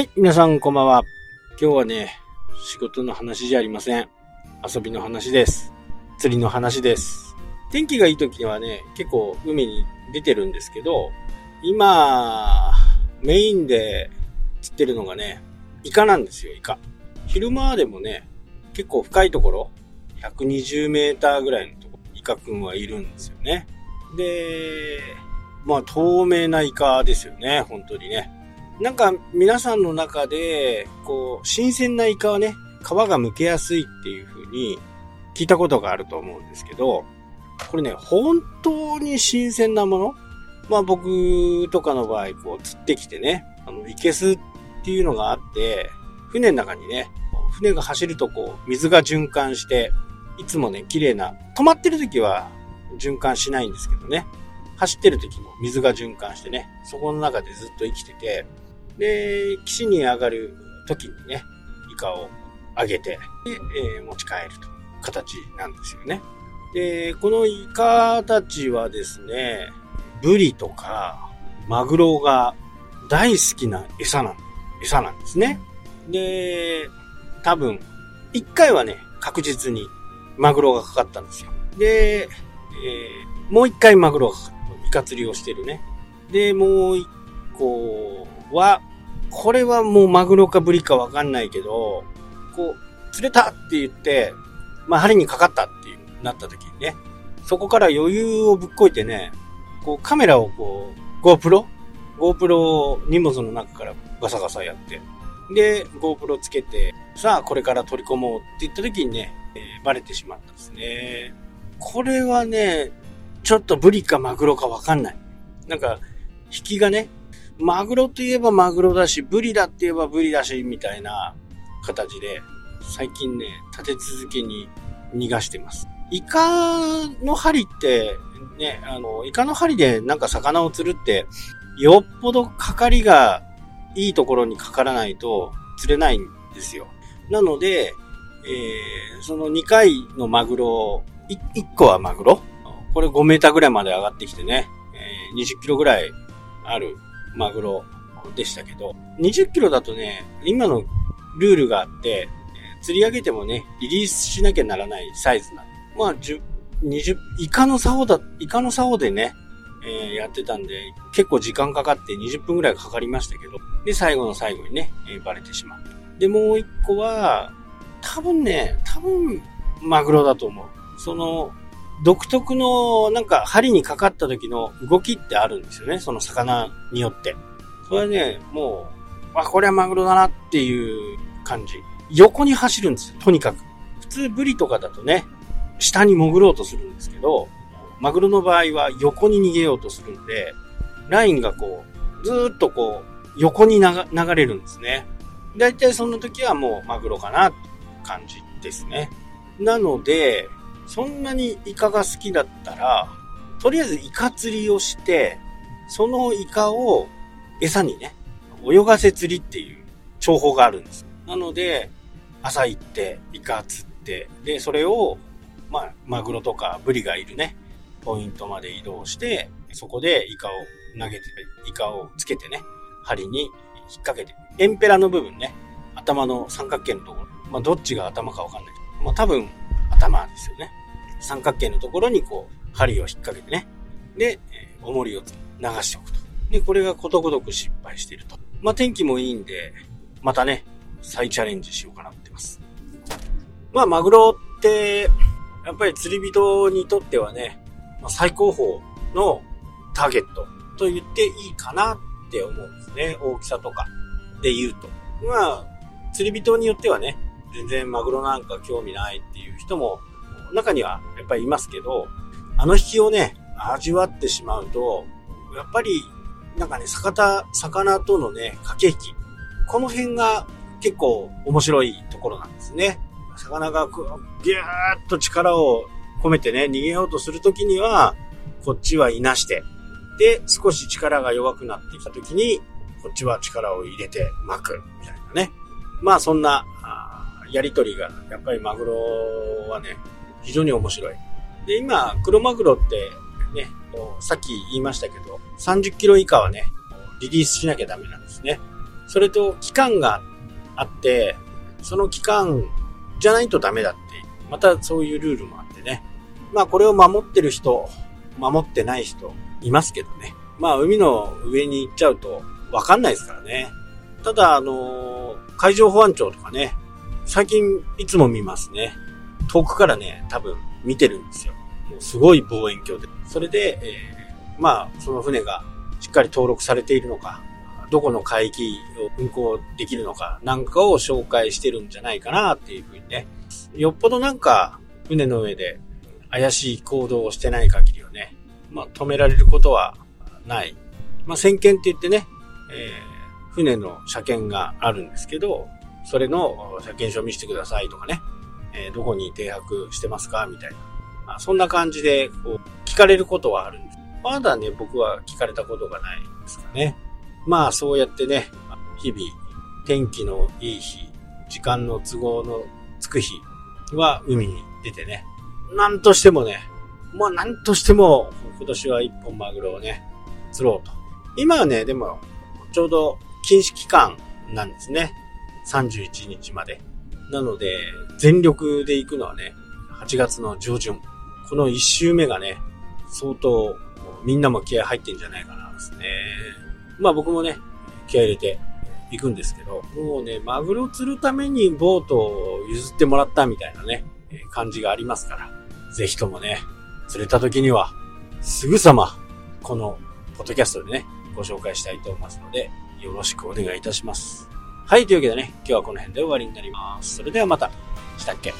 はい、皆さんこんばんは。今日はね、仕事の話じゃありません。遊びの話です。釣りの話です。天気がいい時にはね、結構海に出てるんですけど、今、メインで釣ってるのがね、イカなんですよ、イカ。昼間でもね、結構深いところ、120メーターぐらいのところ、イカくんはいるんですよね。で、まあ透明なイカですよね、本当にね。なんか皆さんの中で、こう、新鮮なイカはね、皮が剥けやすいっていう風に聞いたことがあると思うんですけど、これね、本当に新鮮なものまあ僕とかの場合、こう、釣ってきてね、あの、いけすっていうのがあって、船の中にね、船が走るとこう、水が循環して、いつもね、綺麗な、止まってる時は循環しないんですけどね、走ってる時も水が循環してね、そこの中でずっと生きてて、で、岸に上がる時にね、イカを上げて、で、えー持ち帰るという形なんですよね。で、このイカたちはですね、ブリとかマグロが大好きな餌なん、餌なんですね。で、多分、一回はね、確実にマグロがかかったんですよ。で、えーもう一回マグロがかかった。イカ釣りをしてるね。で、もう一個は、これはもうマグロかブリかわかんないけど、こう、釣れたって言って、まあ針にかかったっていう、なった時にね、そこから余裕をぶっこいてね、こうカメラをこう、GoPro? GoPro を荷物の中からガサガサやって、で、GoPro つけて、さあこれから取り込もうって言った時にね、えーバレてしまったんですね。これはね、ちょっとブリかマグロかわかんない。なんか、引きがね、マグロといえばマグロだし、ブリだって言えばブリだし、みたいな形で、最近ね、立て続けに逃がしてます。イカの針って、ね、あの、イカの針でなんか魚を釣るって、よっぽどかかりがいいところにかからないと釣れないんですよ。なので、えーその2回のマグロ、い1個はマグロ？これ5メーターぐらいまで上がってきてね、えー20キロぐらいあるマグロでしたけど、20キロだとね、今のルールがあって、釣り上げてもね、リリースしなきゃならないサイズなんで。まあ、10 20、イカの竿だ、イカの竿でね、えーやってたんで、結構時間かかって20分ぐらいかかりましたけど、で、最後の最後にね、えーバレてしまった。で、もう1個は、多分ね、多分、マグロだと思う。その、独特の、なんか、針にかかった時の動きってあるんですよね。その魚によって。それはね、もう、あ、これはマグロだなっていう感じ。横に走るんですよ、とにかく。普通、ブリとかだとね、下に潜ろうとするんですけど、マグロの場合は横に逃げようとするんで、ラインがこう、ずっとこう、横に流れるんですね。だいたいその時はもうマグロかなって感じですね。なので、そんなにイカが好きだったら、とりあえずイカ釣りをして、そのイカを餌にね、泳がせ釣りっていう重宝があるんです。なので、朝行って、イカ釣って、で、それを、まあ、マグロとかブリがいるね、ポイントまで移動して、そこでイカを投げて、イカをつけてね、針に引っ掛けて、エンペラの部分ね、頭の三角形のところ、まあ、どっちが頭かわかんないけど、まあ、多分、頭ですよね。三角形のところにこう、針を引っ掛けてね。で、えー重りを流しておくと。で、これがことごとく失敗していると。まあ、天気もいいんで、またね、再チャレンジしようかなってます。まあ、マグロって、やっぱり釣り人にとってはね、まあ、最高峰のターゲットと言っていいかなって思うんですね。大きさとかで言うと。まあ、釣り人によってはね、全然マグロなんか興味ないっていう人も中にはやっぱりいますけど、あの引きをね、味わってしまうと、やっぱり、なんかね、魚、魚とのね、駆け引き。この辺が結構面白いところなんですね。魚がギューッと力を込めてね、逃げようとするときには、こっちはいなして、で、少し力が弱くなってきたときに、こっちは力を入れて巻く、みたいなね。まあそんな、やりとりが、やっぱりマグロはね、非常に面白い。で、今、黒マグロって、ね、さっき言いましたけど、30キロ以下はね、リリースしなきゃダメなんですね。それと期間があって、その期間じゃないとダメだって、またそういうルールもあってね。まあこれを守ってる人、守ってない人いますけどね。まあ海の上に行っちゃうとわかんないですからね。ただあのー、海上保安庁とかね、最近いつも見ますね。遠くからね、多分見てるんですよ。もうすごい望遠鏡で。それで、えー、まあその船がしっかり登録されているのか、どこの海域を運航できるのかなんかを紹介してるんじゃないかなっていうふうにね。よっぽどなんか船の上で怪しい行動をしてない限りはね、まあ止められることはない。まあ先見って言ってね、えー、船の車検があるんですけど、それの車検証見せてくださいとかね、えー、どこに停泊してますか？みたいな。まあ、そんな感じでこう聞かれることはあるんです。まだね、僕は聞かれたことがないですかね。まあそうやってね、日々、天気のいい日、時間の都合のつく日は海に出てね、なんとしてもね、まあなんとしても今年は一本マグロをね、釣ろうと。今はね、でも、ちょうど禁止期間なんですね。31日まで。なので、全力で行くのはね、8月の上旬。この1週目がね、相当みんなも気合入ってんじゃないかなですね。まあ僕もね、気合入れて行くんですけど、もうね、マグロ釣るためにボートを譲ってもらったみたいなね、感じがありますから、ぜひともね、釣れた時には、すぐさま、この、ポッドキャストでね、ご紹介したいと思いますので、よろしくお願いいたします。はい、というわけでね、今日はこの辺で終わりになります。それではまた。したっけ？